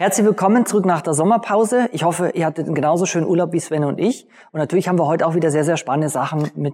Herzlich willkommen zurück nach der Sommerpause. Ich hoffe, ihr hattet einen genauso schönen Urlaub wie Sven und ich. Und natürlich haben wir heute auch wieder sehr, sehr spannende Sachen mit.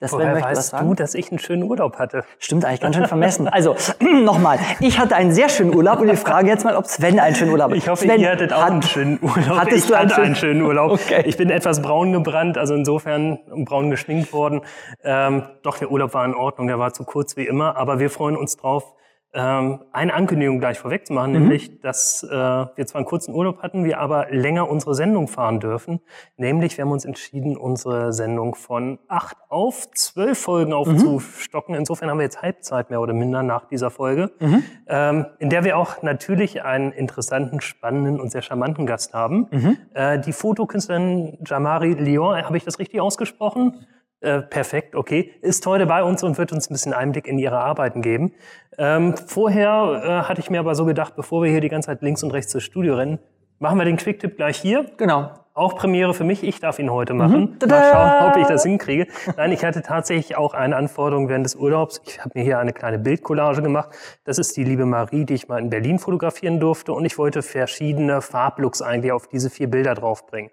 Das Woher möchte weißt was sagen? du, dass ich einen schönen Urlaub hatte? Stimmt eigentlich, ganz schön vermessen. Also, nochmal. Ich hatte einen sehr schönen Urlaub und ich frage jetzt mal, ob Sven einen schönen Urlaub hat. Ich hoffe, Sven, ihr hattet auch hat, einen schönen Urlaub. Hattest ich du einen hatte einen schönen Urlaub. Okay. Ich bin etwas braun gebrannt, also insofern braun geschminkt worden. Ähm, doch, der Urlaub war in Ordnung, der war zu kurz wie immer, aber wir freuen uns drauf, ähm, eine Ankündigung gleich vorweg zu machen, mhm. nämlich, dass äh, wir zwar einen kurzen Urlaub hatten, wir aber länger unsere Sendung fahren dürfen. Nämlich, wir haben uns entschieden, unsere Sendung von acht auf zwölf Folgen aufzustocken. Mhm. Insofern haben wir jetzt Halbzeit mehr oder minder nach dieser Folge, mhm. ähm, in der wir auch natürlich einen interessanten, spannenden und sehr charmanten Gast haben. Mhm. Äh, die Fotokünstlerin Jamari Lyon, habe ich das richtig ausgesprochen? Äh, perfekt, okay, ist heute bei uns und wird uns ein bisschen Einblick in ihre Arbeiten geben. Ähm, vorher äh, hatte ich mir aber so gedacht, bevor wir hier die ganze Zeit links und rechts ins Studio rennen, machen wir den Quicktip gleich hier. Genau. Auch Premiere für mich, ich darf ihn heute machen. Mhm. Mal schauen, ob ich das hinkriege. Nein, ich hatte tatsächlich auch eine Anforderung während des Urlaubs. Ich habe mir hier eine kleine Bildcollage gemacht. Das ist die liebe Marie, die ich mal in Berlin fotografieren durfte. Und ich wollte verschiedene Farblooks eigentlich auf diese vier Bilder draufbringen.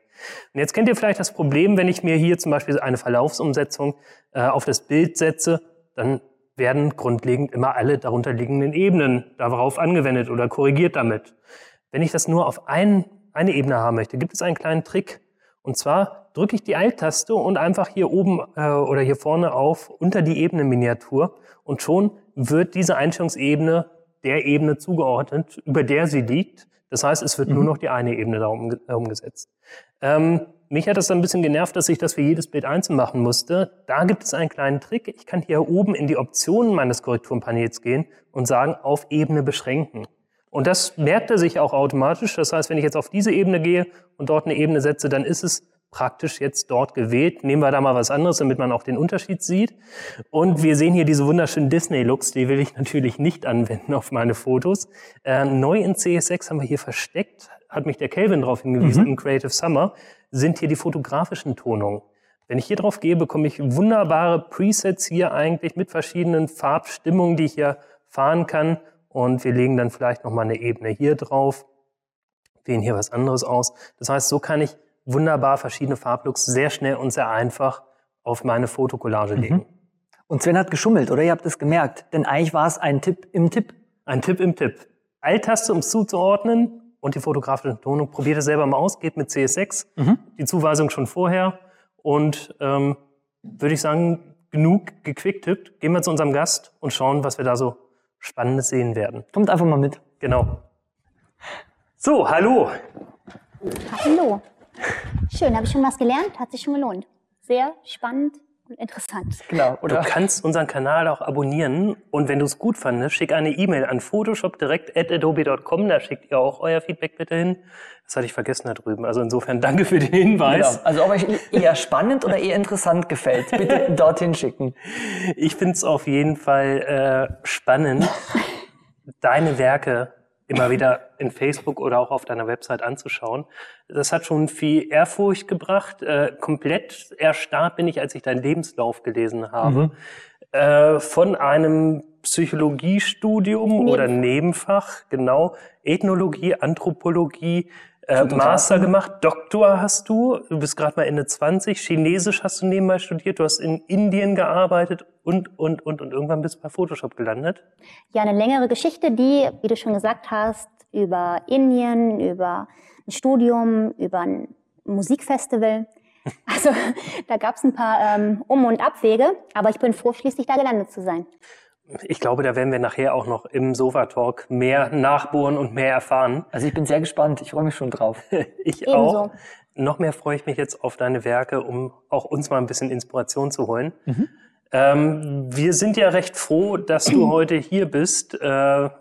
Und jetzt kennt ihr vielleicht das Problem, wenn ich mir hier zum Beispiel eine Verlaufsumsetzung äh, auf das Bild setze, dann werden grundlegend immer alle darunterliegenden Ebenen darauf angewendet oder korrigiert damit. Wenn ich das nur auf ein, eine Ebene haben möchte, gibt es einen kleinen Trick. Und zwar drücke ich die Alt-Taste und einfach hier oben äh, oder hier vorne auf unter die Ebene Miniatur und schon wird diese Einstellungsebene der Ebene zugeordnet, über der sie liegt. Das heißt, es wird mhm. nur noch die eine Ebene da umgesetzt. Ähm, mich hat das dann ein bisschen genervt, dass ich das für jedes Bild einzeln machen musste. Da gibt es einen kleinen Trick. Ich kann hier oben in die Optionen meines Korrekturenpanels gehen und sagen, auf Ebene beschränken. Und das merkt er sich auch automatisch. Das heißt, wenn ich jetzt auf diese Ebene gehe und dort eine Ebene setze, dann ist es praktisch jetzt dort gewählt. Nehmen wir da mal was anderes, damit man auch den Unterschied sieht. Und wir sehen hier diese wunderschönen Disney-Looks, die will ich natürlich nicht anwenden auf meine Fotos. Äh, neu in CS6 haben wir hier versteckt, hat mich der Kelvin darauf hingewiesen, mhm. im Creative Summer, sind hier die fotografischen Tonungen. Wenn ich hier drauf gehe, bekomme ich wunderbare Presets hier eigentlich mit verschiedenen Farbstimmungen, die ich hier fahren kann. Und wir legen dann vielleicht nochmal eine Ebene hier drauf, wählen hier was anderes aus. Das heißt, so kann ich wunderbar verschiedene Farblooks sehr schnell und sehr einfach auf meine Fotokollage legen. Mhm. Und Sven hat geschummelt, oder? Ihr habt es gemerkt. Denn eigentlich war es ein Tipp im Tipp. Ein Tipp im Tipp. Alt-Taste, um es zuzuordnen und die fotografische Tonung. Probiert es selber mal aus, geht mit CS6. Mhm. Die Zuweisung schon vorher. Und ähm, würde ich sagen, genug gequicktippt. Gehen wir zu unserem Gast und schauen, was wir da so Spannendes sehen werden. Kommt einfach mal mit. Genau. So, hallo. Hallo. Schön, habe ich schon was gelernt, hat sich schon gelohnt. Sehr spannend interessant. Genau. Oder? Du kannst unseren Kanal auch abonnieren und wenn du es gut fandest, schick eine E-Mail an photoshopdirekt.adobe.com, da schickt ihr auch euer Feedback bitte hin. Das hatte ich vergessen da drüben. Also insofern danke für den Hinweis. Genau. Also ob euch eher spannend oder eher interessant gefällt, bitte dorthin schicken. Ich finde es auf jeden Fall äh, spannend, deine Werke immer wieder in Facebook oder auch auf deiner Website anzuschauen. Das hat schon viel Ehrfurcht gebracht. Äh, komplett erstarrt bin ich, als ich deinen Lebenslauf gelesen habe. Mhm. Äh, von einem Psychologiestudium Neben. oder Nebenfach, genau, Ethnologie, Anthropologie, äh, Master gemacht, Doktor hast du, du bist gerade mal Ende 20, Chinesisch hast du nebenbei studiert, du hast in Indien gearbeitet und, und, und, und irgendwann bist du bei Photoshop gelandet. Ja, eine längere Geschichte, die, wie du schon gesagt hast, über Indien, über ein Studium, über ein Musikfestival. Also da gab es ein paar ähm, Um- und Abwege, aber ich bin froh, schließlich da gelandet zu sein. Ich glaube, da werden wir nachher auch noch im Sofa-Talk mehr nachbohren und mehr erfahren. Also ich bin sehr gespannt. Ich freue mich schon drauf. ich Ebenso. auch. Noch mehr freue ich mich jetzt auf deine Werke, um auch uns mal ein bisschen Inspiration zu holen. Mhm. Ähm, wir sind ja recht froh, dass du heute hier bist. Äh, du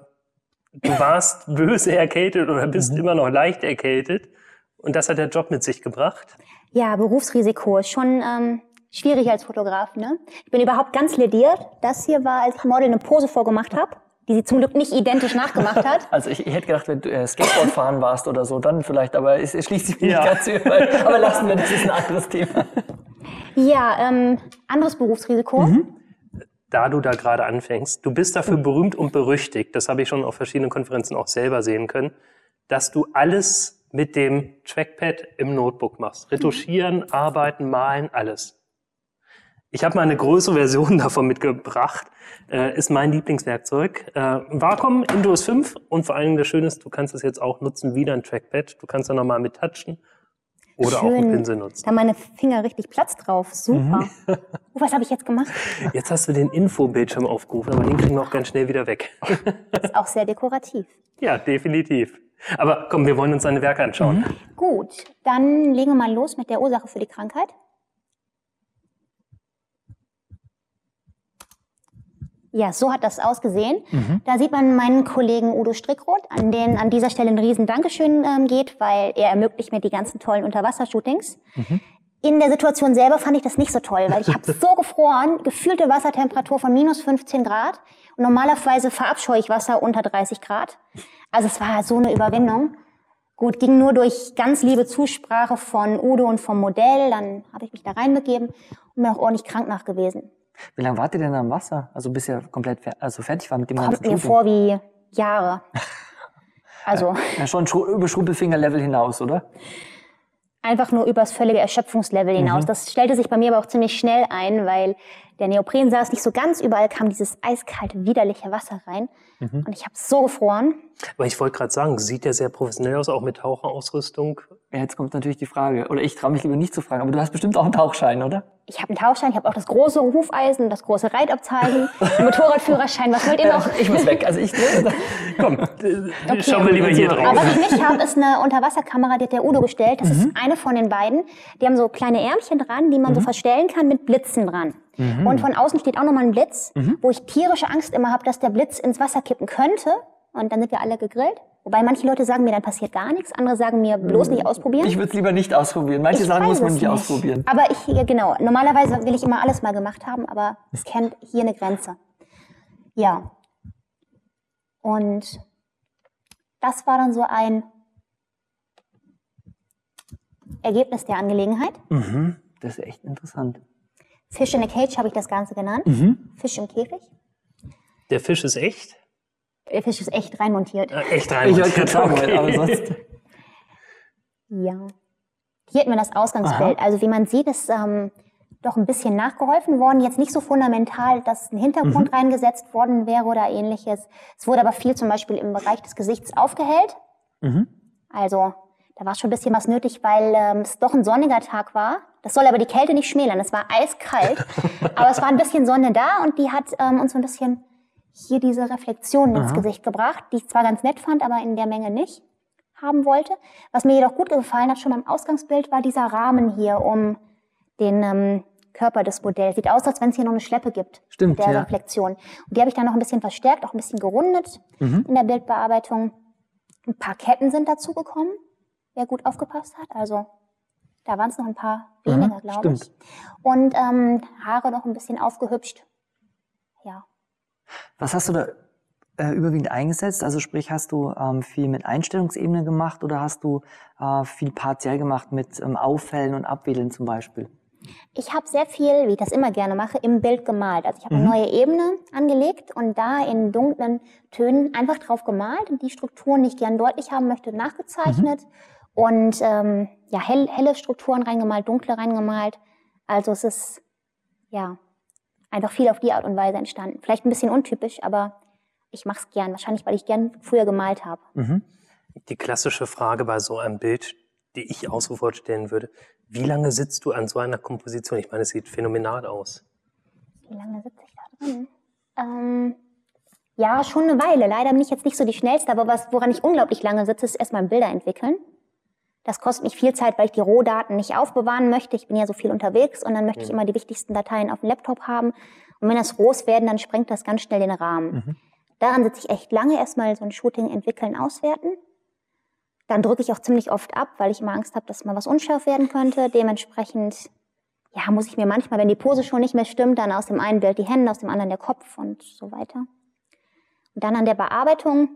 warst böse erkältet oder bist mhm. immer noch leicht erkältet. Und das hat der Job mit sich gebracht. Ja, Berufsrisiko ist schon ähm, schwierig als Fotograf. Ne? Ich bin überhaupt ganz lediert. Das hier war, als ich Model eine Pose vorgemacht habe, die sie zum Glück nicht identisch nachgemacht hat. Also ich, ich hätte gedacht, wenn du äh, Skateboard fahren warst oder so, dann vielleicht, aber es, es schließt sich mir ja. nicht ganz über. Aber lassen wir, das ist ein anderes Thema. Ja, ähm, anderes Berufsrisiko. Mhm. Da du da gerade anfängst, du bist dafür berühmt und berüchtigt, das habe ich schon auf verschiedenen Konferenzen auch selber sehen können, dass du alles mit dem Trackpad im Notebook machst. Retuschieren, arbeiten, malen, alles. Ich habe mal eine größere Version davon mitgebracht. Äh, ist mein Lieblingswerkzeug. Äh, Wacom Windows 5 und vor allen Dingen das Schöne ist, du kannst es jetzt auch nutzen wie dein Trackpad. Du kannst da nochmal mit touchen oder Schön. auch einen Pinsel nutzen. Da haben meine Finger richtig Platz drauf. Super. Mhm. oh, was habe ich jetzt gemacht? Jetzt hast du den Infobildschirm aufgerufen, aber den kriegen wir auch ganz schnell wieder weg. das ist auch sehr dekorativ. Ja, definitiv. Aber komm, wir wollen uns deine Werke anschauen. Mhm. Gut, dann legen wir mal los mit der Ursache für die Krankheit. Ja, so hat das ausgesehen. Mhm. Da sieht man meinen Kollegen Udo Strickroth, an den an dieser Stelle ein riesen Dankeschön ähm, geht, weil er ermöglicht mir die ganzen tollen Unterwassershootings. Mhm. In der Situation selber fand ich das nicht so toll, weil ich habe so gefroren, gefühlte Wassertemperatur von minus 15 Grad. Und normalerweise verabscheue ich Wasser unter 30 Grad. Also es war so eine Überwindung. Gut, ging nur durch ganz liebe Zusprache von Udo und vom Modell. Dann habe ich mich da reinbegeben und bin auch ordentlich krank nach gewesen. Wie lange wart ihr denn am Wasser? Also bis ihr komplett fer also fertig war mit dem Kommt ganzen mir vor wie Jahre. Also. Ja, schon über Schrumpelfinger-Level hinaus, oder? Einfach nur übers völlige Erschöpfungslevel hinaus. Mhm. Das stellte sich bei mir aber auch ziemlich schnell ein, weil der Neopren saß nicht so ganz. Überall kam dieses eiskalte, widerliche Wasser rein. Mhm. Und ich habe so gefroren. Aber ich wollte gerade sagen, sieht ja sehr professionell aus, auch mit Taucherausrüstung. Ja, jetzt kommt natürlich die Frage, oder ich traue mich lieber nicht zu fragen, aber du hast bestimmt auch einen Tauchschein, oder? Ich habe einen Tauchschein, ich habe auch das große Hufeisen, das große Reitabzeichen, den Motorradführerschein. Was wollt ihr noch? ich muss weg. Also ich komm, okay. schauen wir lieber hier drauf. Aber was ich nicht habe, ist eine Unterwasserkamera, die hat der Udo gestellt. Das mhm. ist eine von den beiden. Die haben so kleine Ärmchen dran, die man mhm. so verstellen kann mit Blitzen dran. Mhm. Und von außen steht auch nochmal ein Blitz, mhm. wo ich tierische Angst immer habe, dass der Blitz ins Wasser kippen könnte. Und dann sind wir alle gegrillt. Wobei manche Leute sagen mir, dann passiert gar nichts. Andere sagen mir, bloß nicht ausprobieren. Ich würde es lieber nicht ausprobieren. Manche ich sagen, muss man nicht, ausprobieren. Aber ich, genau, normalerweise will ich immer alles mal gemacht haben, aber es kennt hier eine Grenze. Ja. Und das war dann so ein Ergebnis der Angelegenheit. Mhm. Das ist echt interessant. Fish in a Cage habe ich das Ganze genannt. Mhm. Fisch im Käfig. Der Fisch ist echt? Der Fisch ist echt reinmontiert. Äh, echt reinmontiert. Ich wollte sagen, aber sonst. ja. Hier hätten wir das Ausgangsbild. Aha. Also wie man sieht, ist ähm, doch ein bisschen nachgeholfen worden. Jetzt nicht so fundamental, dass ein Hintergrund mhm. reingesetzt worden wäre oder ähnliches. Es wurde aber viel zum Beispiel im Bereich des Gesichts aufgehellt. Mhm. Also da war schon ein bisschen was nötig, weil ähm, es doch ein sonniger Tag war. Das soll aber die Kälte nicht schmälern. Es war eiskalt, aber es war ein bisschen Sonne da und die hat ähm, uns so ein bisschen hier diese Reflexion ins Gesicht gebracht, die ich zwar ganz nett fand, aber in der Menge nicht haben wollte. Was mir jedoch gut gefallen hat, schon beim Ausgangsbild, war dieser Rahmen hier um den ähm, Körper des Modells. Sieht aus, als wenn es hier noch eine Schleppe gibt. Stimmt, der ja. Reflexion. Und die habe ich dann noch ein bisschen verstärkt, auch ein bisschen gerundet mhm. in der Bildbearbeitung. Ein paar Ketten sind dazu gekommen, wer gut aufgepasst hat. Also da waren es noch ein paar weniger, glaube ich. Und ähm, Haare noch ein bisschen aufgehübscht. Ja. Was hast du da äh, überwiegend eingesetzt? Also sprich, hast du ähm, viel mit Einstellungsebene gemacht oder hast du äh, viel partiell gemacht mit ähm, Auffällen und Abwählen zum Beispiel? Ich habe sehr viel, wie ich das immer gerne mache, im Bild gemalt. Also ich habe mhm. eine neue Ebene angelegt und da in dunklen Tönen einfach drauf gemalt und die Strukturen, die ich gern deutlich haben möchte, nachgezeichnet. Mhm. Und ähm, ja, hell, helle Strukturen reingemalt, dunkle reingemalt. Also es ist ja einfach viel auf die Art und Weise entstanden. Vielleicht ein bisschen untypisch, aber ich mache es gern. Wahrscheinlich, weil ich gern früher gemalt habe. Mhm. Die klassische Frage bei so einem Bild, die ich auch sofort stellen würde. Wie lange sitzt du an so einer Komposition? Ich meine, es sieht phänomenal aus. Wie lange sitze ich da drin? Ähm, ja, schon eine Weile. Leider bin ich jetzt nicht so die schnellste, aber was, woran ich unglaublich lange sitze, ist erstmal Bilder entwickeln. Das kostet mich viel Zeit, weil ich die Rohdaten nicht aufbewahren möchte. Ich bin ja so viel unterwegs und dann möchte mhm. ich immer die wichtigsten Dateien auf dem Laptop haben. Und wenn das groß werden, dann sprengt das ganz schnell den Rahmen. Mhm. Daran sitze ich echt lange, erstmal so ein Shooting entwickeln, auswerten. Dann drücke ich auch ziemlich oft ab, weil ich immer Angst habe, dass mal was unscharf werden könnte. Dementsprechend, ja, muss ich mir manchmal, wenn die Pose schon nicht mehr stimmt, dann aus dem einen Bild die Hände, aus dem anderen der Kopf und so weiter. Und dann an der Bearbeitung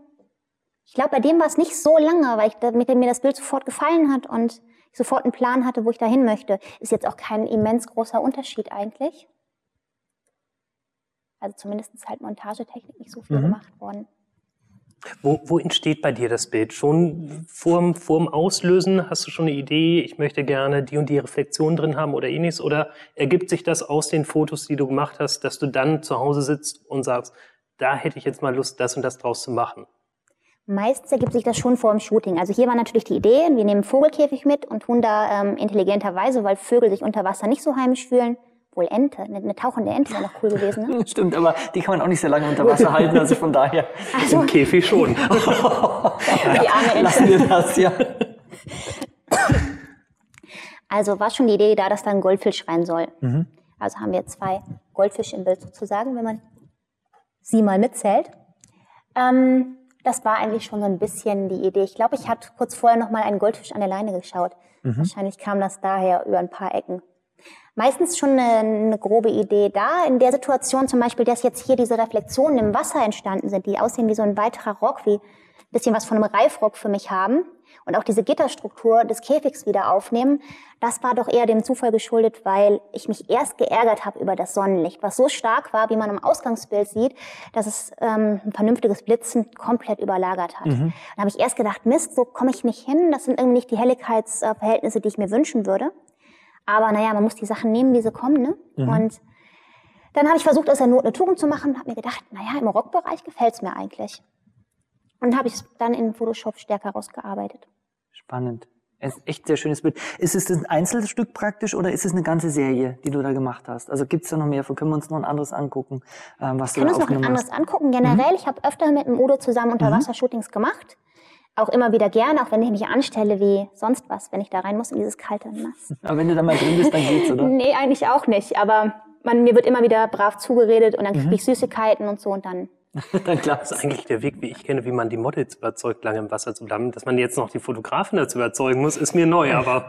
ich glaube, bei dem war es nicht so lange, weil ich, damit mir das Bild sofort gefallen hat und ich sofort einen Plan hatte, wo ich dahin möchte. Ist jetzt auch kein immens großer Unterschied eigentlich. Also zumindest ist halt Montagetechnik nicht so viel mhm. gemacht worden. Wo, wo entsteht bei dir das Bild? Schon vorm, vorm Auslösen hast du schon eine Idee, ich möchte gerne die und die Reflexion drin haben oder ähnliches? Oder ergibt sich das aus den Fotos, die du gemacht hast, dass du dann zu Hause sitzt und sagst, da hätte ich jetzt mal Lust, das und das draus zu machen? Meistens ergibt sich das schon vor dem Shooting. Also hier war natürlich die Idee, wir nehmen Vogelkäfig mit und tun da ähm, intelligenterweise, weil Vögel sich unter Wasser nicht so heimisch fühlen, wohl Ente, eine, eine tauchende Ente wäre noch cool gewesen. Ne? Stimmt, aber die kann man auch nicht sehr lange unter Wasser halten, also von daher. Also, Im Käfig schon. die arme Ente. Lassen wir das, ja. Also war schon die Idee da, dass da ein Goldfisch rein soll. Mhm. Also haben wir zwei Goldfische im Bild sozusagen, wenn man sie mal mitzählt. Ähm, das war eigentlich schon so ein bisschen die Idee. Ich glaube, ich hatte kurz vorher noch mal einen Goldfisch an der Leine geschaut. Mhm. Wahrscheinlich kam das daher über ein paar Ecken meistens schon eine, eine, grobe Idee da. In der Situation zum Beispiel, dass jetzt hier diese Reflexionen im Wasser entstanden sind, die aussehen wie so ein weiterer Rock, wie ein bisschen was von einem Reifrock für mich haben und auch diese Gitterstruktur des Käfigs wieder aufnehmen, das war doch eher dem Zufall geschuldet, weil ich mich erst geärgert habe über das Sonnenlicht, was so stark war, wie man im Ausgangsbild sieht, dass es ähm, ein vernünftiges Blitzen komplett überlagert hat. Mhm. Dann habe ich erst gedacht, Mist, so komme ich nicht hin, das sind irgendwie nicht die Helligkeitsverhältnisse, die ich mir wünschen würde. Aber naja, man muss die Sachen nehmen, wie sie kommen. Ne? Mhm. Und dann habe ich versucht, aus der Not eine Tugend zu machen und habe mir gedacht, naja, im Rockbereich gefällt es mir eigentlich. Und habe ich es dann in Photoshop stärker rausgearbeitet. Spannend. Es ist echt sehr schönes Bild. Ist es ein Einzelstück praktisch oder ist es eine ganze Serie, die du da gemacht hast? Also gibt es da noch mehr? Können wir uns noch ein anderes angucken, ähm, was du da aufgenommen hast? Können uns noch ein anderes angucken. Generell, mhm. ich habe öfter mit dem Udo zusammen Unterwassershootings mhm. gemacht auch immer wieder gerne, auch wenn ich mich anstelle wie sonst was, wenn ich da rein muss in dieses kalte Nass. Aber wenn du da mal drin bist, dann geht's, oder? nee, eigentlich auch nicht. Aber man, mir wird immer wieder brav zugeredet und dann kriege mhm. ich Süßigkeiten und so und dann Dann klar. Das ist eigentlich der Weg, wie ich kenne, wie man die Models überzeugt, lange im Wasser zu bleiben. Dass man jetzt noch die Fotografen dazu überzeugen muss, ist mir neu, aber.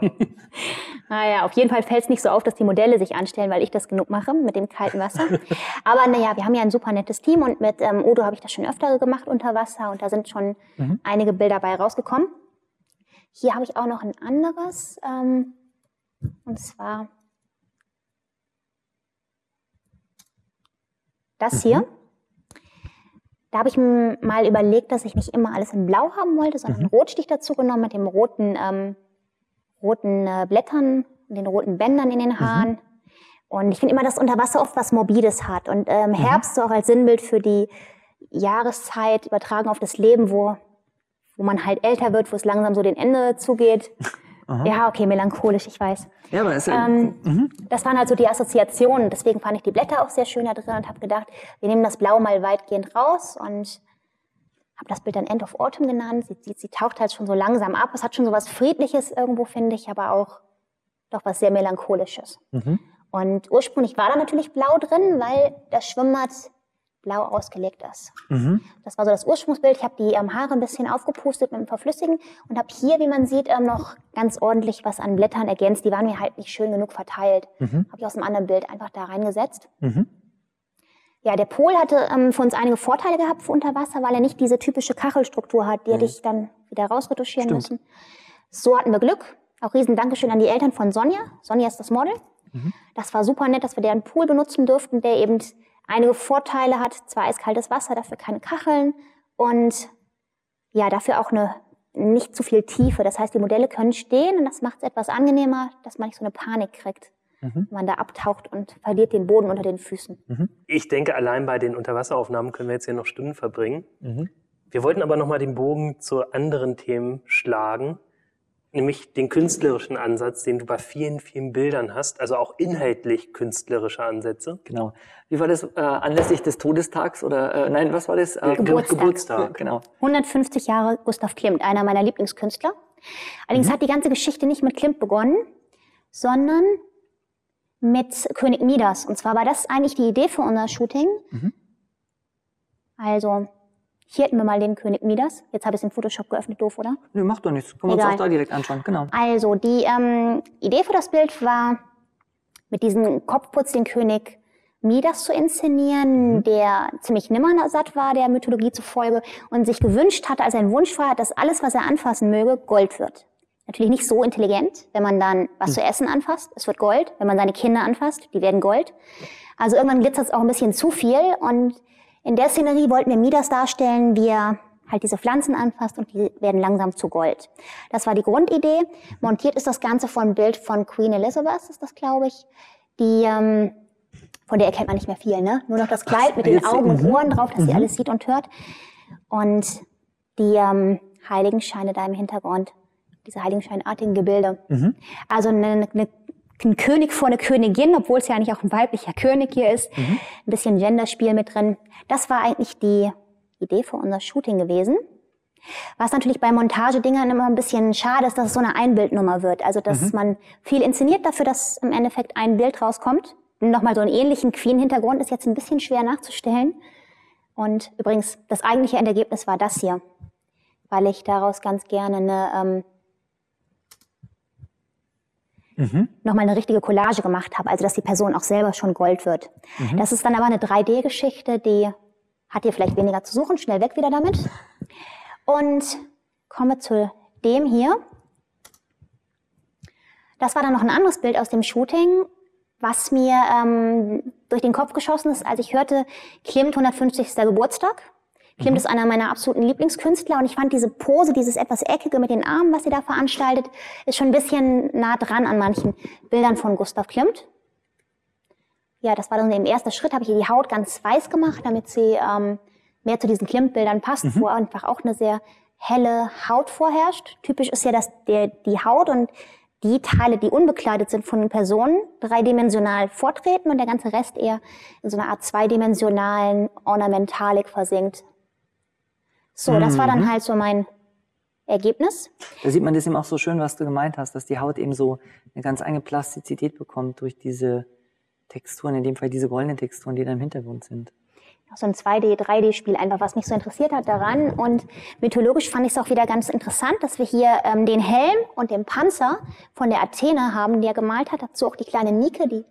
naja, auf jeden Fall fällt es nicht so auf, dass die Modelle sich anstellen, weil ich das genug mache mit dem kalten Wasser. aber naja, wir haben ja ein super nettes Team und mit ähm, Odo habe ich das schon öfter gemacht unter Wasser und da sind schon mhm. einige Bilder bei rausgekommen. Hier habe ich auch noch ein anderes, ähm, und zwar das mhm. Da habe ich mal überlegt, dass ich nicht immer alles in Blau haben wollte, sondern mhm. Rotstich dazu genommen mit dem roten, ähm, roten äh, Blättern und den roten Bändern in den mhm. Haaren. Mhm. Und ich finde immer, dass unter Wasser oft was Morbides hat. Und ähm, mhm. Herbst so auch als Sinnbild für die Jahreszeit übertragen auf das Leben, wo, wo man halt älter wird, wo es langsam so den Ende zugeht. Aha. Ja, okay, melancholisch, ich weiß. Ja, aber ja, ähm, mhm. Das waren halt so die Assoziationen. Deswegen fand ich die Blätter auch sehr schön da drin und habe gedacht, wir nehmen das Blau mal weitgehend raus und habe das Bild dann End of Autumn genannt. Sie, sie, sie taucht halt schon so langsam ab. Es hat schon so was Friedliches irgendwo, finde ich, aber auch doch was sehr Melancholisches. Mhm. Und ursprünglich war da natürlich Blau drin, weil das Schwimmbad blau ausgelegt ist. Mhm. Das war so das Ursprungsbild. Ich habe die ähm, Haare ein bisschen aufgepustet mit dem Verflüssigen und habe hier, wie man sieht, ähm, noch ganz ordentlich was an Blättern ergänzt. Die waren mir halt nicht schön genug verteilt. Mhm. Habe ich aus einem anderen Bild einfach da reingesetzt. Mhm. Ja, der Pol hatte ähm, für uns einige Vorteile gehabt für Unterwasser, weil er nicht diese typische Kachelstruktur hat. Die hätte ich dann wieder rausretuschieren Stimmt. müssen. So hatten wir Glück. Auch riesen Dankeschön an die Eltern von Sonja. Sonja ist das Model. Mhm. Das war super nett, dass wir deren Pool benutzen durften, der eben einige Vorteile hat. Zwar eiskaltes Wasser, dafür keine Kacheln und ja, dafür auch eine nicht zu viel Tiefe. Das heißt, die Modelle können stehen und das macht es etwas angenehmer, dass man nicht so eine Panik kriegt. Mhm. Wenn man da abtaucht und verliert den Boden unter den Füßen. Mhm. Ich denke, allein bei den Unterwasseraufnahmen können wir jetzt hier noch Stunden verbringen. Mhm. Wir wollten aber nochmal den Bogen zu anderen Themen schlagen nämlich den künstlerischen Ansatz, den du bei vielen, vielen Bildern hast, also auch inhaltlich künstlerische Ansätze. Genau. Wie war das äh, anlässlich des Todestags oder äh, nein, was war das? Äh, Geburtstag. Geburtstag. Genau. 150 Jahre Gustav Klimt, einer meiner Lieblingskünstler. Allerdings mhm. hat die ganze Geschichte nicht mit Klimt begonnen, sondern mit König Midas. Und zwar war das eigentlich die Idee für unser Shooting. Mhm. Also hier hätten wir mal den König Midas. Jetzt habe ich es in Photoshop geöffnet, doof, oder? Nee, macht doch nichts. Können wir uns auch da direkt anschauen, genau. Also, die ähm, Idee für das Bild war, mit diesem Kopfputz den König Midas zu inszenieren, mhm. der ziemlich nimmersatt war, der Mythologie zufolge, und sich gewünscht hatte, als ein Wunsch war, dass alles, was er anfassen möge, Gold wird. Natürlich nicht so intelligent, wenn man dann was mhm. zu essen anfasst, es wird Gold. Wenn man seine Kinder anfasst, die werden Gold. Also irgendwann glitzert es auch ein bisschen zu viel und in der Szenerie wollten wir Midas darstellen, wie er halt diese Pflanzen anfasst und die werden langsam zu Gold. Das war die Grundidee. Montiert ist das Ganze von Bild von Queen Elizabeth, ist das, glaube ich. Die, ähm, von der erkennt man nicht mehr viel, ne? Nur noch das Kleid mit den Augen und mhm. Ohren drauf, dass sie mhm. alles sieht und hört. Und die ähm, Heiligenscheine da im Hintergrund, diese heiligenscheinartigen Gebilde. Mhm. Also eine, eine, ein König vor eine Königin, obwohl es ja eigentlich auch ein weiblicher König hier ist. Mhm. Ein bisschen Genderspiel mit drin. Das war eigentlich die Idee für unser Shooting gewesen. Was natürlich bei Montagedingern immer ein bisschen schade ist, dass es so eine Einbildnummer wird. Also, dass mhm. man viel inszeniert dafür, dass im Endeffekt ein Bild rauskommt. Nochmal so einen ähnlichen Queen-Hintergrund ist jetzt ein bisschen schwer nachzustellen. Und übrigens, das eigentliche Endergebnis war das hier, weil ich daraus ganz gerne eine, ähm, mhm. nochmal eine richtige Collage gemacht habe, also dass die Person auch selber schon Gold wird. Mhm. Das ist dann aber eine 3D-Geschichte, die hat ihr vielleicht weniger zu suchen, schnell weg wieder damit. Und komme zu dem hier. Das war dann noch ein anderes Bild aus dem Shooting, was mir ähm, durch den Kopf geschossen ist, als ich hörte, Klimt 150. Geburtstag. Klimt mhm. ist einer meiner absoluten Lieblingskünstler und ich fand diese Pose, dieses etwas Eckige mit den Armen, was sie da veranstaltet, ist schon ein bisschen nah dran an manchen Bildern von Gustav Klimt ja, das war dann im ersten Schritt, habe ich ihr die Haut ganz weiß gemacht, damit sie ähm, mehr zu diesen Klimbildern passt, mhm. wo einfach auch eine sehr helle Haut vorherrscht. Typisch ist ja, dass der, die Haut und die Teile, die unbekleidet sind von Personen, dreidimensional vortreten und der ganze Rest eher in so einer Art zweidimensionalen Ornamentalik versinkt. So, das war dann mhm. halt so mein Ergebnis. Da sieht man das eben auch so schön, was du gemeint hast, dass die Haut eben so eine ganz eigene Plastizität bekommt durch diese Texturen, in dem Fall diese goldenen Texturen, die da im Hintergrund sind. So ein 2D, 3D-Spiel einfach, was mich so interessiert hat daran. Und mythologisch fand ich es auch wieder ganz interessant, dass wir hier ähm, den Helm und den Panzer von der Athena haben, die er gemalt hat. Dazu auch die kleine Nike, die,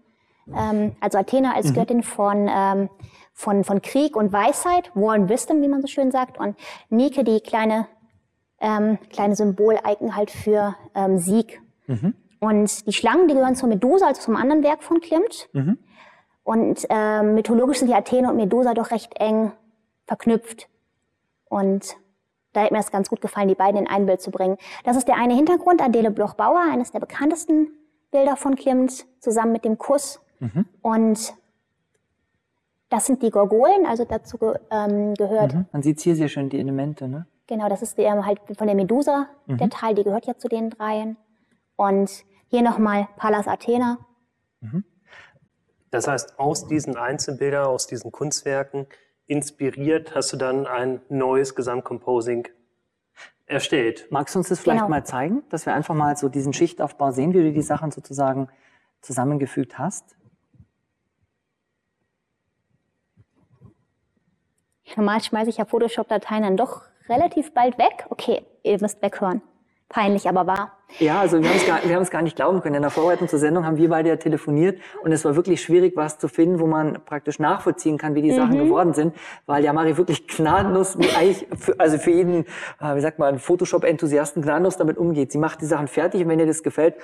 ähm, also Athena als mhm. Göttin von, ähm, von, von Krieg und Weisheit, War and Wisdom, wie man so schön sagt. Und Nike, die kleine, ähm, kleine Symboleiken halt für ähm, Sieg. Mhm. Und die Schlangen, die gehören zur Medusa, also zum anderen Werk von Klimt. Mhm. Und äh, mythologisch sind die Athene und Medusa doch recht eng verknüpft. Und da hat mir das ganz gut gefallen, die beiden in ein Bild zu bringen. Das ist der eine Hintergrund, Adele Bloch-Bauer, eines der bekanntesten Bilder von Klimt, zusammen mit dem Kuss. Mhm. Und das sind die Gorgolen, also dazu ähm, gehört. Mhm. Man sieht hier sehr schön die Elemente, ne? Genau, das ist der, halt von der Medusa, mhm. der Teil, die gehört ja zu den dreien. Und hier nochmal Pallas Athena. Mhm. Das heißt, aus diesen Einzelbildern, aus diesen Kunstwerken inspiriert, hast du dann ein neues Gesamtcomposing erstellt. Magst du uns das vielleicht genau. mal zeigen, dass wir einfach mal so diesen Schichtaufbau sehen, wie du die Sachen sozusagen zusammengefügt hast? Normal schmeiße ich ja Photoshop-Dateien dann doch relativ bald weg. Okay, ihr müsst weghören peinlich aber wahr. Ja, also wir haben es gar, wir haben es gar nicht glauben können. In der Vorbereitung zur Sendung haben wir beide ja telefoniert und es war wirklich schwierig, was zu finden, wo man praktisch nachvollziehen kann, wie die mhm. Sachen geworden sind, weil ja Mari wirklich gnadenlos, eigentlich für, also für jeden, äh, wie sagt man, Photoshop-Enthusiasten gnadenlos damit umgeht. Sie macht die Sachen fertig und wenn ihr das gefällt,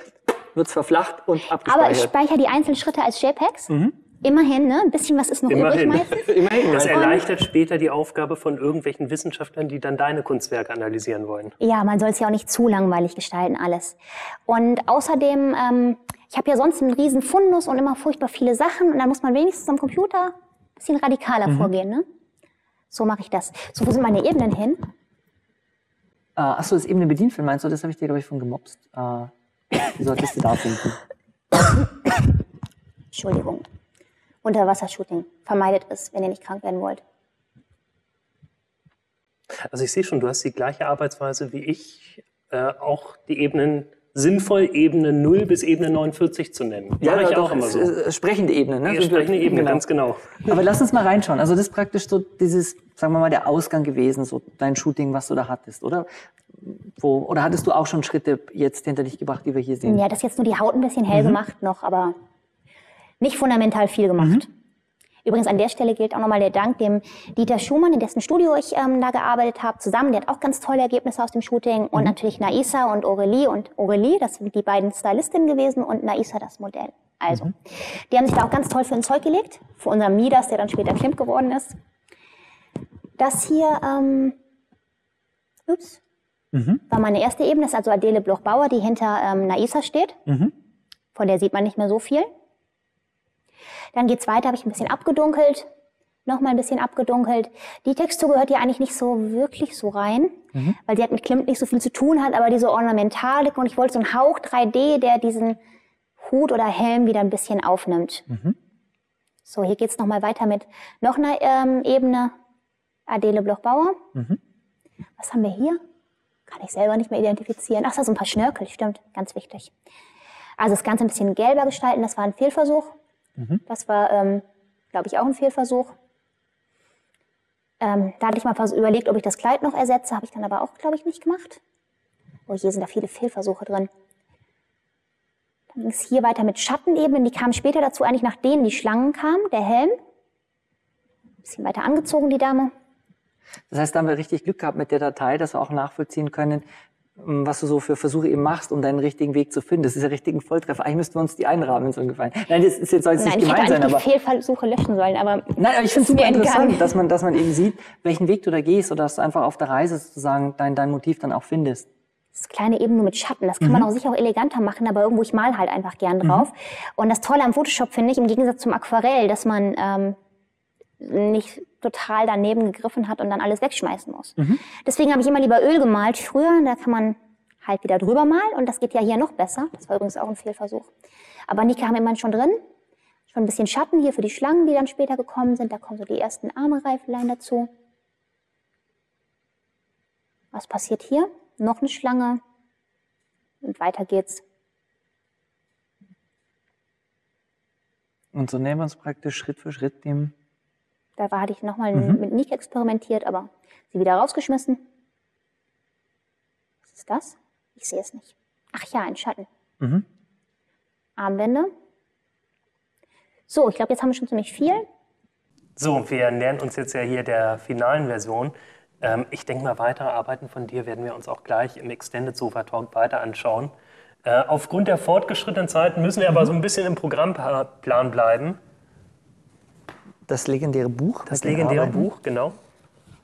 wird's verflacht und abgespeichert. Aber ich speichere die einzelnen Schritte als JPEGs. Mhm. Immerhin, ne? Ein bisschen was ist noch Immerhin. übrig meistens. Immerhin. Das erleichtert später die Aufgabe von irgendwelchen Wissenschaftlern, die dann deine Kunstwerke analysieren wollen. Ja, man soll es ja auch nicht zu langweilig gestalten, alles. Und außerdem, ähm, ich habe ja sonst einen riesen Fundus und immer furchtbar viele Sachen und dann muss man wenigstens am Computer ein bisschen radikaler mhm. vorgehen, ne? So mache ich das. So, wo sind meine Ebenen hin? Äh, achso, das Ebene Bedienfilm meinst du? Das habe ich dir, glaube ich, von gemobst. Äh, wie solltest du da finden? Entschuldigung. Unterwassershooting. Vermeidet es, wenn ihr nicht krank werden wollt. Also ich sehe schon, du hast die gleiche Arbeitsweise wie ich, äh, auch die Ebenen sinnvoll Ebene 0 bis Ebene 49 zu nennen. Ja, ich auch immer so. Äh, sprechende Ebene, ne? Ja, sprechende Ebene, genau. ganz genau. Aber lass uns mal reinschauen. Also das ist praktisch so dieses, sagen wir mal, der Ausgang gewesen, so dein Shooting, was du da hattest, oder? Wo, oder hattest du auch schon Schritte jetzt hinter dich gebracht, die wir hier sehen? Ja, das ist jetzt nur die Haut ein bisschen hell mhm. gemacht noch, aber nicht fundamental viel gemacht. Mhm. Übrigens an der Stelle gilt auch nochmal der Dank dem Dieter Schumann, in dessen Studio ich ähm, da gearbeitet habe, zusammen. Der hat auch ganz tolle Ergebnisse aus dem Shooting. Und mhm. natürlich Naisa und Aurelie. Und Aurelie, das sind die beiden Stylistinnen gewesen und Naisa das Modell. Also, mhm. die haben sich da auch ganz toll für ein Zeug gelegt. Für unser Midas, der dann später Klimt geworden ist. Das hier ähm, Ups. Mhm. War meine erste Ebene, das ist also Adele Bloch-Bauer, die hinter ähm, Naisa steht. Mhm. Von der sieht man nicht mehr so viel. Dann geht's weiter, habe ich ein bisschen abgedunkelt, nochmal ein bisschen abgedunkelt. Die Textur gehört ja eigentlich nicht so wirklich so rein, mhm. weil sie hat mit Klimt nicht so viel zu tun hat, aber diese Ornamentalik und ich wollte so einen Hauch 3D, der diesen Hut oder Helm wieder ein bisschen aufnimmt. Mhm. So, hier geht's nochmal weiter mit noch einer ähm, Ebene. Adele Bloch-Bauer. Mhm. Was haben wir hier? Kann ich selber nicht mehr identifizieren. Ach, da so ein paar Schnörkel, stimmt, ganz wichtig. Also das Ganze ein bisschen gelber gestalten, das war ein Fehlversuch. Mhm. Das war, ähm, glaube ich, auch ein Fehlversuch. Ähm, da hatte ich mal überlegt, ob ich das Kleid noch ersetze, habe ich dann aber auch, glaube ich, nicht gemacht. Oh, hier sind da viele Fehlversuche drin. Dann ging es hier weiter mit Schattenebenen, die kamen später dazu, eigentlich nach denen die Schlangen kamen, der Helm. Ein bisschen weiter angezogen, die Dame. Das heißt, da haben wir richtig Glück gehabt mit der Datei, dass wir auch nachvollziehen können, was du so für Versuche eben machst, um deinen richtigen Weg zu finden. Das ist ja richtig ein Volltreffer. Eigentlich müssten wir uns die einrahmen, wenn es ungefähr. Nein, das ist jetzt soll es nicht gemein sein, aber die Fehlversuche löschen sollen, aber nein, aber ich finde es super interessant, dass man, dass man eben sieht, welchen Weg du da gehst oder dass du einfach auf der Reise sozusagen dein, dein Motiv dann auch findest. Das kleine eben nur mit Schatten. Das kann mhm. man auch sicher auch eleganter machen, aber irgendwo ich mal halt einfach gern drauf. Mhm. Und das Tolle am Photoshop finde ich im Gegensatz zum Aquarell, dass man ähm, nicht total daneben gegriffen hat und dann alles wegschmeißen muss. Mhm. Deswegen habe ich immer lieber Öl gemalt früher. Da kann man halt wieder drüber malen und das geht ja hier noch besser. Das war übrigens auch ein Fehlversuch. Aber Nika haben immer schon drin. Schon ein bisschen Schatten hier für die Schlangen, die dann später gekommen sind. Da kommen so die ersten Arme-Reifelein dazu. Was passiert hier? Noch eine Schlange. Und weiter geht's. Und so nehmen wir uns praktisch Schritt für Schritt dem da hatte ich nochmal mhm. mit Nick experimentiert, aber sie wieder rausgeschmissen. Was ist das? Ich sehe es nicht. Ach ja, ein Schatten. Mhm. Armbänder. So, ich glaube, jetzt haben wir schon ziemlich viel. So, wir nähern uns jetzt ja hier der finalen Version. Ähm, ich denke mal, weitere Arbeiten von dir werden wir uns auch gleich im Extended Sofa Talk weiter anschauen. Äh, aufgrund der fortgeschrittenen Zeit müssen wir mhm. aber so ein bisschen im Programmplan bleiben. Das legendäre Buch. Das legendäre Arbeiten. Buch, genau.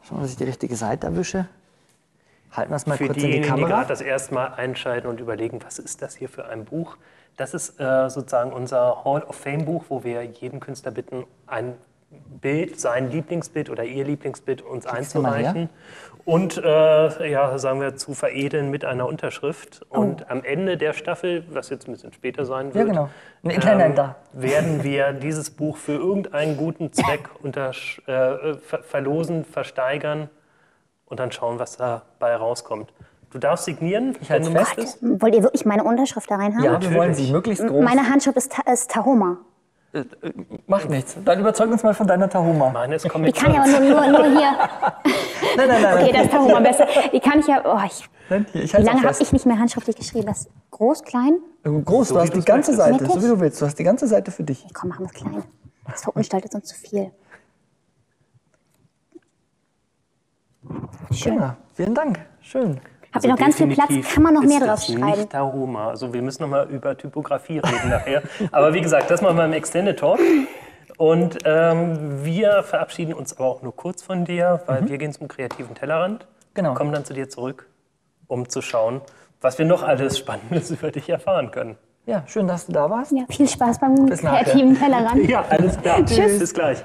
Schauen, dass ich die richtige Seite erwische. Halten wir es mal für kurz diejenigen, in die Kamera. die gerade das erste Mal einschalten und überlegen, was ist das hier für ein Buch? Das ist äh, sozusagen unser Hall of Fame Buch, wo wir jeden Künstler bitten, ein Bild, sein Lieblingsbild oder ihr Lieblingsbild uns einzureichen und äh, ja, sagen wir, zu veredeln mit einer Unterschrift. Oh. Und am Ende der Staffel, was jetzt ein bisschen später sein wird, ja, genau. ähm, werden wir dieses Buch für irgendeinen guten Zweck unter, äh, ver verlosen, versteigern und dann schauen, was dabei rauskommt. Du darfst signieren, ich wenn du fest. möchtest. Wollt ihr wirklich meine Unterschrift da rein haben? Ja, wir wollen sie möglichst groß. Meine Handschrift ist, ist Tahoma. Macht nichts. Dann überzeug uns mal von deiner Tahoma. Meine ist Die kann ja nur, nur, nur hier. nein, nein, nein. Okay, das ist Tahoma besser. Die kann ich ja. Oh, ich, nein, hier, ich wie lange habe ich nicht mehr handschriftlich geschrieben? Das groß, klein? Äh, groß, so du hast die ganze Seite, Mittig? so wie du willst. Du hast die ganze Seite für dich. Komm, machen wir es klein. Das verunstaltet sonst zu viel. Schön. Ja, vielen Dank. Schön. Habt ihr also noch ganz viel Platz? Kann man noch mehr drauf schreiben? Nicht Aroma. Also wir müssen noch mal über Typografie reden nachher. Aber wie gesagt, das machen wir im Extended Talk. Und ähm, wir verabschieden uns aber auch nur kurz von dir, weil mhm. wir gehen zum kreativen Tellerrand. Genau. Kommen dann zu dir zurück, um zu schauen, was wir noch alles Spannendes über dich erfahren können. Ja, schön, dass du da warst. Ja, viel Spaß beim Bis kreativen nachher. Tellerrand. Ja, alles klar. Tschüss. Bis gleich.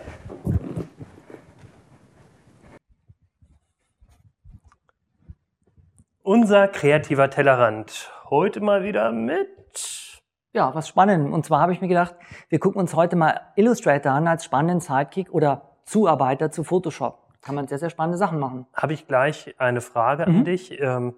Unser kreativer Tellerrand. Heute mal wieder mit. Ja, was spannend. Und zwar habe ich mir gedacht, wir gucken uns heute mal Illustrator an als spannenden Sidekick oder Zuarbeiter zu Photoshop. Kann man sehr, sehr spannende Sachen machen. Habe ich gleich eine Frage mhm. an dich. Ähm,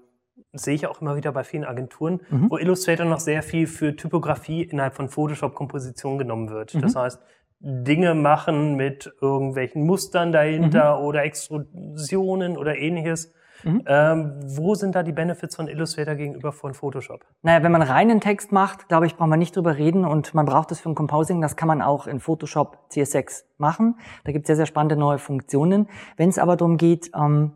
sehe ich auch immer wieder bei vielen Agenturen, mhm. wo Illustrator noch sehr viel für Typografie innerhalb von Photoshop-Komposition genommen wird. Mhm. Das heißt, Dinge machen mit irgendwelchen Mustern dahinter mhm. oder Extrusionen oder ähnliches. Mhm. Ähm, wo sind da die Benefits von Illustrator gegenüber von Photoshop? Naja, wenn man reinen Text macht, glaube ich, braucht man nicht drüber reden und man braucht das für ein Composing. Das kann man auch in Photoshop CS6 machen. Da gibt es sehr, sehr spannende neue Funktionen. Wenn es aber darum geht, ähm,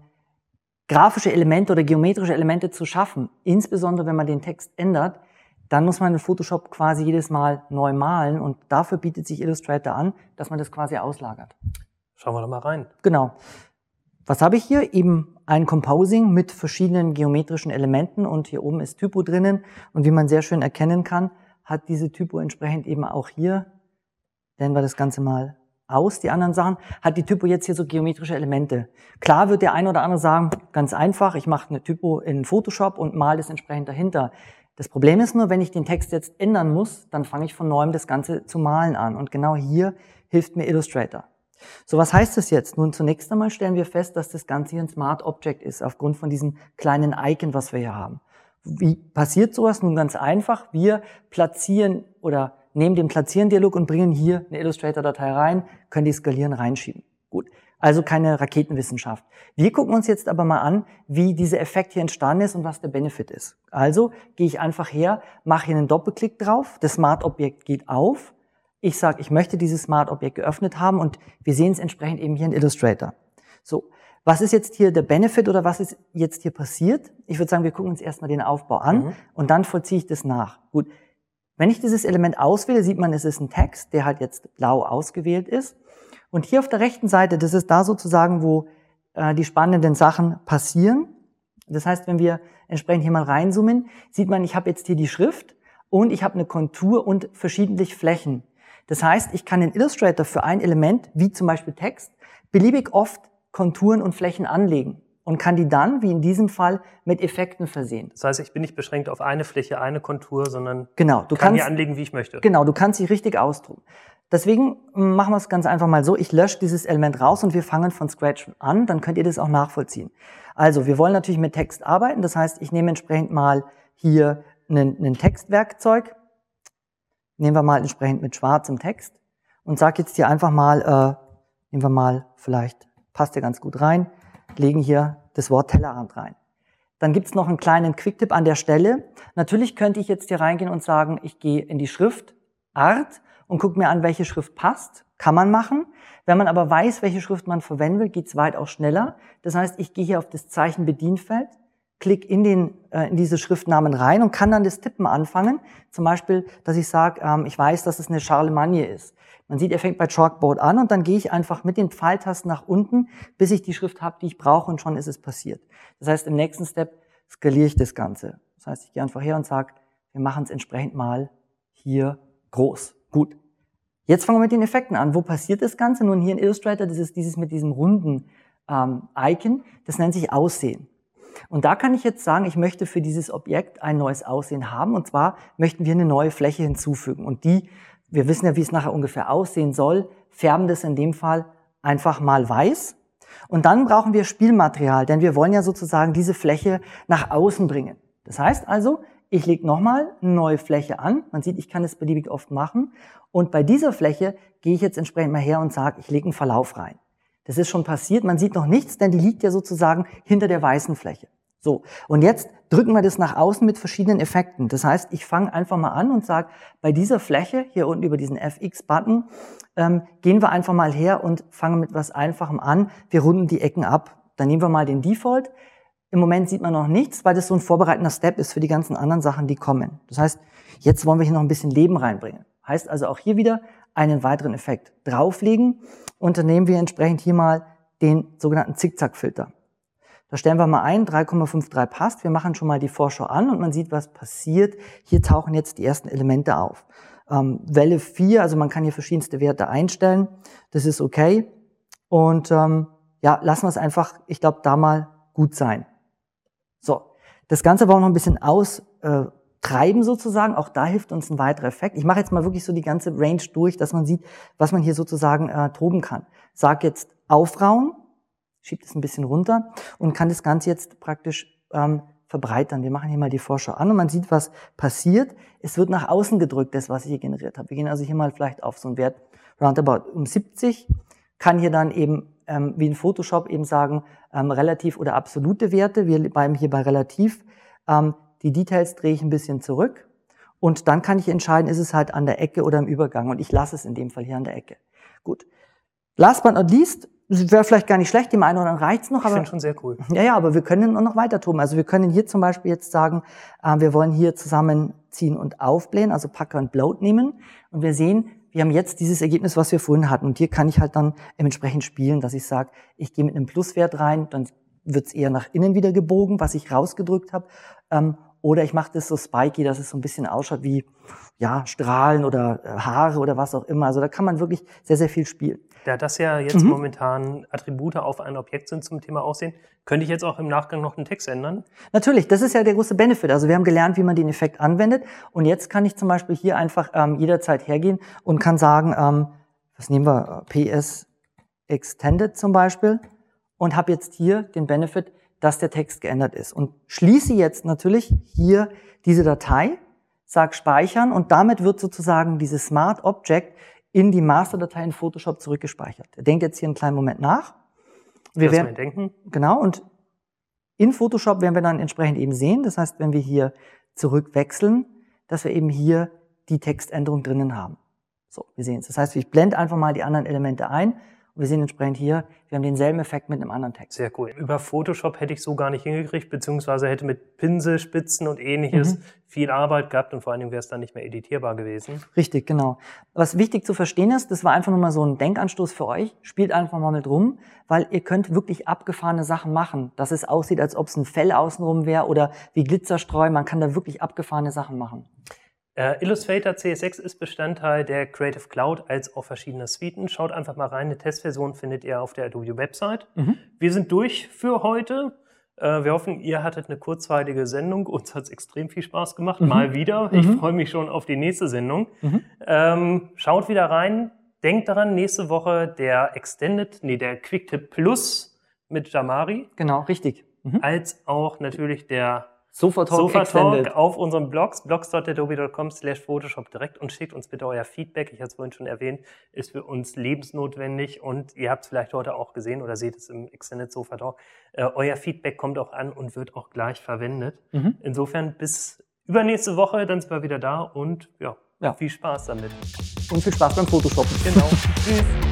grafische Elemente oder geometrische Elemente zu schaffen, insbesondere wenn man den Text ändert, dann muss man in Photoshop quasi jedes Mal neu malen und dafür bietet sich Illustrator an, dass man das quasi auslagert. Schauen wir doch mal rein. Genau. Was habe ich hier? Eben ein Composing mit verschiedenen geometrischen Elementen und hier oben ist Typo drinnen und wie man sehr schön erkennen kann, hat diese Typo entsprechend eben auch hier, nennen wir das Ganze mal aus, die anderen Sachen, hat die Typo jetzt hier so geometrische Elemente. Klar wird der eine oder andere sagen, ganz einfach, ich mache eine Typo in Photoshop und male das entsprechend dahinter. Das Problem ist nur, wenn ich den Text jetzt ändern muss, dann fange ich von neuem das Ganze zu malen an. Und genau hier hilft mir Illustrator. So, was heißt das jetzt? Nun, zunächst einmal stellen wir fest, dass das Ganze hier ein Smart Object ist, aufgrund von diesem kleinen Icon, was wir hier haben. Wie passiert sowas? Nun ganz einfach. Wir platzieren oder nehmen den Platzieren-Dialog und bringen hier eine Illustrator-Datei rein, können die skalieren, reinschieben. Gut. Also keine Raketenwissenschaft. Wir gucken uns jetzt aber mal an, wie dieser Effekt hier entstanden ist und was der Benefit ist. Also gehe ich einfach her, mache hier einen Doppelklick drauf, das Smart-Objekt geht auf. Ich sage, ich möchte dieses Smart-Objekt geöffnet haben und wir sehen es entsprechend eben hier in Illustrator. So, was ist jetzt hier der Benefit oder was ist jetzt hier passiert? Ich würde sagen, wir gucken uns erstmal den Aufbau an mhm. und dann vollziehe ich das nach. Gut, wenn ich dieses Element auswähle, sieht man, es ist ein Text, der halt jetzt blau ausgewählt ist. Und hier auf der rechten Seite, das ist da sozusagen, wo äh, die spannenden Sachen passieren. Das heißt, wenn wir entsprechend hier mal reinzoomen, sieht man, ich habe jetzt hier die Schrift und ich habe eine Kontur und verschiedentlich Flächen. Das heißt, ich kann in Illustrator für ein Element, wie zum Beispiel Text, beliebig oft Konturen und Flächen anlegen und kann die dann, wie in diesem Fall, mit Effekten versehen. Das heißt, ich bin nicht beschränkt auf eine Fläche, eine Kontur, sondern genau, du kann kannst, die anlegen, wie ich möchte. Genau, du kannst sie richtig austoben. Deswegen machen wir es ganz einfach mal so. Ich lösche dieses Element raus und wir fangen von Scratch an. Dann könnt ihr das auch nachvollziehen. Also, wir wollen natürlich mit Text arbeiten. Das heißt, ich nehme entsprechend mal hier ein Textwerkzeug. Nehmen wir mal entsprechend mit schwarzem Text und sage jetzt hier einfach mal, äh, nehmen wir mal, vielleicht passt ja ganz gut rein, legen hier das Wort Tellerrand rein. Dann gibt's noch einen kleinen Quicktip an der Stelle. Natürlich könnte ich jetzt hier reingehen und sagen, ich gehe in die Schriftart und gucke mir an, welche Schrift passt. Kann man machen. Wenn man aber weiß, welche Schrift man verwenden will, geht's weitaus schneller. Das heißt, ich gehe hier auf das Zeichen Bedienfeld, klicke in, den, äh, in diese Schriftnamen rein und kann dann das Tippen anfangen. Zum Beispiel, dass ich sage, ähm, ich weiß, dass es eine Charlemagne ist. Man sieht, er fängt bei Chalkboard an und dann gehe ich einfach mit den Pfeiltasten nach unten, bis ich die Schrift habe, die ich brauche und schon ist es passiert. Das heißt, im nächsten Step skaliere ich das Ganze. Das heißt, ich gehe einfach her und sage, wir machen es entsprechend mal hier groß. Gut. Jetzt fangen wir mit den Effekten an. Wo passiert das Ganze? Nun hier in Illustrator, das ist dieses mit diesem runden ähm, Icon, das nennt sich Aussehen. Und da kann ich jetzt sagen, ich möchte für dieses Objekt ein neues Aussehen haben. Und zwar möchten wir eine neue Fläche hinzufügen. Und die, wir wissen ja, wie es nachher ungefähr aussehen soll, färben das in dem Fall einfach mal weiß. Und dann brauchen wir Spielmaterial, denn wir wollen ja sozusagen diese Fläche nach außen bringen. Das heißt also, ich lege nochmal eine neue Fläche an. Man sieht, ich kann es beliebig oft machen. Und bei dieser Fläche gehe ich jetzt entsprechend mal her und sage, ich lege einen Verlauf rein. Das ist schon passiert. Man sieht noch nichts, denn die liegt ja sozusagen hinter der weißen Fläche. So, und jetzt drücken wir das nach außen mit verschiedenen Effekten. Das heißt, ich fange einfach mal an und sage, bei dieser Fläche, hier unten über diesen FX-Button, ähm, gehen wir einfach mal her und fangen mit was Einfachem an. Wir runden die Ecken ab. Dann nehmen wir mal den Default. Im Moment sieht man noch nichts, weil das so ein vorbereitender Step ist für die ganzen anderen Sachen, die kommen. Das heißt, jetzt wollen wir hier noch ein bisschen Leben reinbringen. Heißt also auch hier wieder einen weiteren Effekt drauflegen und dann nehmen wir entsprechend hier mal den sogenannten Zickzackfilter. Da stellen wir mal ein, 3,53 passt. Wir machen schon mal die Vorschau an und man sieht, was passiert. Hier tauchen jetzt die ersten Elemente auf. Ähm, Welle 4, also man kann hier verschiedenste Werte einstellen. Das ist okay. Und ähm, ja, lassen wir es einfach, ich glaube, da mal gut sein. So, das Ganze wollen wir noch ein bisschen austreiben äh, sozusagen. Auch da hilft uns ein weiterer Effekt. Ich mache jetzt mal wirklich so die ganze Range durch, dass man sieht, was man hier sozusagen äh, toben kann. Sag jetzt aufrauen, schiebt es ein bisschen runter und kann das Ganze jetzt praktisch ähm, verbreitern. Wir machen hier mal die Vorschau an und man sieht, was passiert. Es wird nach außen gedrückt, das, was ich hier generiert habe. Wir gehen also hier mal vielleicht auf so einen Wert roundabout um 70, kann hier dann eben ähm, wie in Photoshop eben sagen, ähm, relativ oder absolute Werte. Wir bleiben hier bei relativ. Ähm, die Details drehe ich ein bisschen zurück. Und dann kann ich entscheiden, ist es halt an der Ecke oder im Übergang. Und ich lasse es in dem Fall hier an der Ecke. Gut. Last but not least, wäre vielleicht gar nicht schlecht, dem einen oder anderen reicht's noch. Ich finde schon sehr cool. Ja, ja, aber wir können noch weiter tun. Also wir können hier zum Beispiel jetzt sagen, äh, wir wollen hier zusammenziehen und aufblähen, also Packer und Bloat nehmen. Und wir sehen, wir haben jetzt dieses Ergebnis, was wir vorhin hatten. Und hier kann ich halt dann entsprechend spielen, dass ich sage, ich gehe mit einem Pluswert rein, dann wird es eher nach innen wieder gebogen, was ich rausgedrückt habe. Ähm, oder ich mache das so spiky, dass es so ein bisschen ausschaut wie ja, Strahlen oder äh, Haare oder was auch immer. Also da kann man wirklich sehr, sehr viel spielen. Da das ja jetzt mhm. momentan Attribute auf ein Objekt sind zum Thema Aussehen, könnte ich jetzt auch im Nachgang noch den Text ändern? Natürlich, das ist ja der große Benefit. Also wir haben gelernt, wie man den Effekt anwendet. Und jetzt kann ich zum Beispiel hier einfach ähm, jederzeit hergehen und kann sagen, ähm, was nehmen wir, PS Extended zum Beispiel und habe jetzt hier den Benefit, dass der Text geändert ist. Und schließe jetzt natürlich hier diese Datei, sag speichern und damit wird sozusagen dieses Smart Object in die Masterdatei in Photoshop zurückgespeichert. Er denkt jetzt hier einen kleinen Moment nach. Wir Lass werden, denken. Genau, und in Photoshop werden wir dann entsprechend eben sehen, das heißt, wenn wir hier zurückwechseln, dass wir eben hier die Textänderung drinnen haben. So, wir sehen es. Das heißt, ich blende einfach mal die anderen Elemente ein und wir sehen entsprechend hier, wir haben denselben Effekt mit einem anderen Text. Sehr cool. Über Photoshop hätte ich so gar nicht hingekriegt, beziehungsweise hätte mit Pinsel, Spitzen und ähnliches mhm. viel Arbeit gehabt und vor allen Dingen wäre es dann nicht mehr editierbar gewesen. Richtig, genau. Was wichtig zu verstehen ist, das war einfach nur mal so ein Denkanstoß für euch. Spielt einfach mal mit rum, weil ihr könnt wirklich abgefahrene Sachen machen, dass es aussieht, als ob es ein Fell außenrum wäre oder wie Glitzerstreu. Man kann da wirklich abgefahrene Sachen machen. Äh, Illustrator CS6 ist Bestandteil der Creative Cloud als auch verschiedener Suiten. Schaut einfach mal rein. Eine Testversion findet ihr auf der Adobe Website. Mhm. Wir sind durch für heute. Äh, wir hoffen, ihr hattet eine kurzweilige Sendung. Uns hat es extrem viel Spaß gemacht. Mhm. Mal wieder. Ich mhm. freue mich schon auf die nächste Sendung. Mhm. Ähm, schaut wieder rein. Denkt daran, nächste Woche der Extended, nee, der Quicktip Plus mit Jamari. Genau, richtig. Mhm. Als auch natürlich der Sofatalk, Sofatalk auf unserem Blogs, blogs.adobe.com slash Photoshop direkt und schickt uns bitte euer Feedback. Ich hatte es vorhin schon erwähnt, ist für uns lebensnotwendig und ihr habt es vielleicht heute auch gesehen oder seht es im Extended Sofatalk. Äh, euer Feedback kommt auch an und wird auch gleich verwendet. Mhm. Insofern bis übernächste Woche, dann sind wir wieder da und ja, ja. viel Spaß damit. Und viel Spaß beim Photoshoppen. Genau. Tschüss.